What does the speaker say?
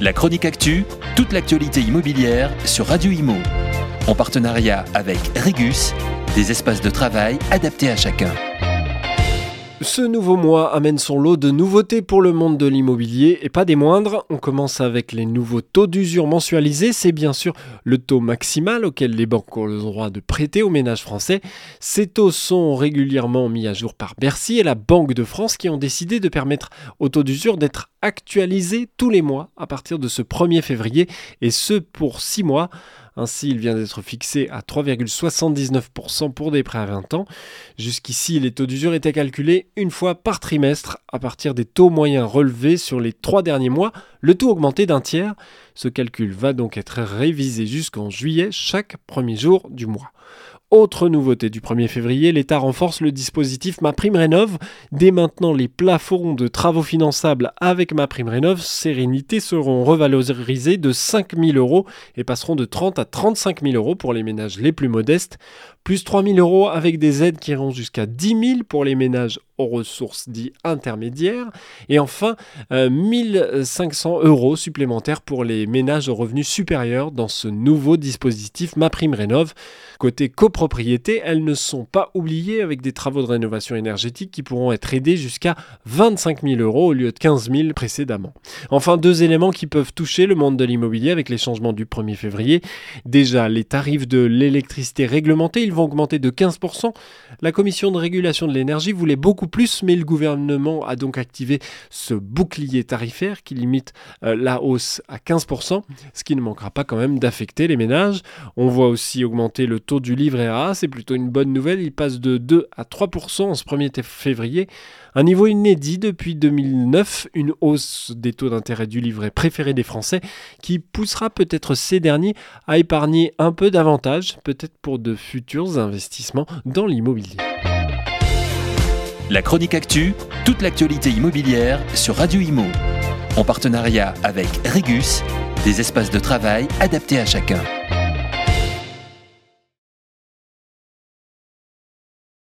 La chronique actu, toute l'actualité immobilière sur Radio Imo. En partenariat avec Regus, des espaces de travail adaptés à chacun. Ce nouveau mois amène son lot de nouveautés pour le monde de l'immobilier et pas des moindres. On commence avec les nouveaux taux d'usure mensualisés. C'est bien sûr le taux maximal auquel les banques ont le droit de prêter aux ménages français. Ces taux sont régulièrement mis à jour par Bercy et la Banque de France qui ont décidé de permettre au taux d'usure d'être actualisé tous les mois à partir de ce 1er février et ce pour 6 mois. Ainsi, il vient d'être fixé à 3,79% pour des prêts à 20 ans. Jusqu'ici, les taux d'usure étaient calculés une fois par trimestre à partir des taux moyens relevés sur les trois derniers mois, le taux augmenté d'un tiers. Ce calcul va donc être révisé jusqu'en juillet chaque premier jour du mois. Autre nouveauté du 1er février, l'État renforce le dispositif Ma Prime Rénov. Dès maintenant, les plafonds de travaux finançables avec Ma Prime Rénov Sérénité seront revalorisés de 5 000 euros et passeront de 30 à 35 000 euros pour les ménages les plus modestes, plus 3 000 euros avec des aides qui iront jusqu'à 10 000 pour les ménages aux ressources dites intermédiaires, et enfin 1500 euh, euros supplémentaires pour les ménages aux revenus supérieurs dans ce nouveau dispositif Ma Prime Rénov. Côté copropriété, elles ne sont pas oubliées avec des travaux de rénovation énergétique qui pourront être aidés jusqu'à 25 000 euros au lieu de 15 000 précédemment. Enfin, deux éléments qui peuvent toucher le monde de l'immobilier avec les changements du 1er février. Déjà, les tarifs de l'électricité réglementée, vont augmenter de 15%. La commission de régulation de l'énergie voulait beaucoup plus, mais le gouvernement a donc activé ce bouclier tarifaire qui limite euh, la hausse à 15%, ce qui ne manquera pas quand même d'affecter les ménages. On voit aussi augmenter le taux du livret A, c'est plutôt une bonne nouvelle, il passe de 2 à 3% en ce 1er février, un niveau inédit depuis 2009, une hausse des taux d'intérêt du livret préféré des Français qui poussera peut-être ces derniers à épargner un peu davantage, peut-être pour de investissements dans l'immobilier. La chronique actu, toute l'actualité immobilière sur Radio Imo. En partenariat avec Regus, des espaces de travail adaptés à chacun.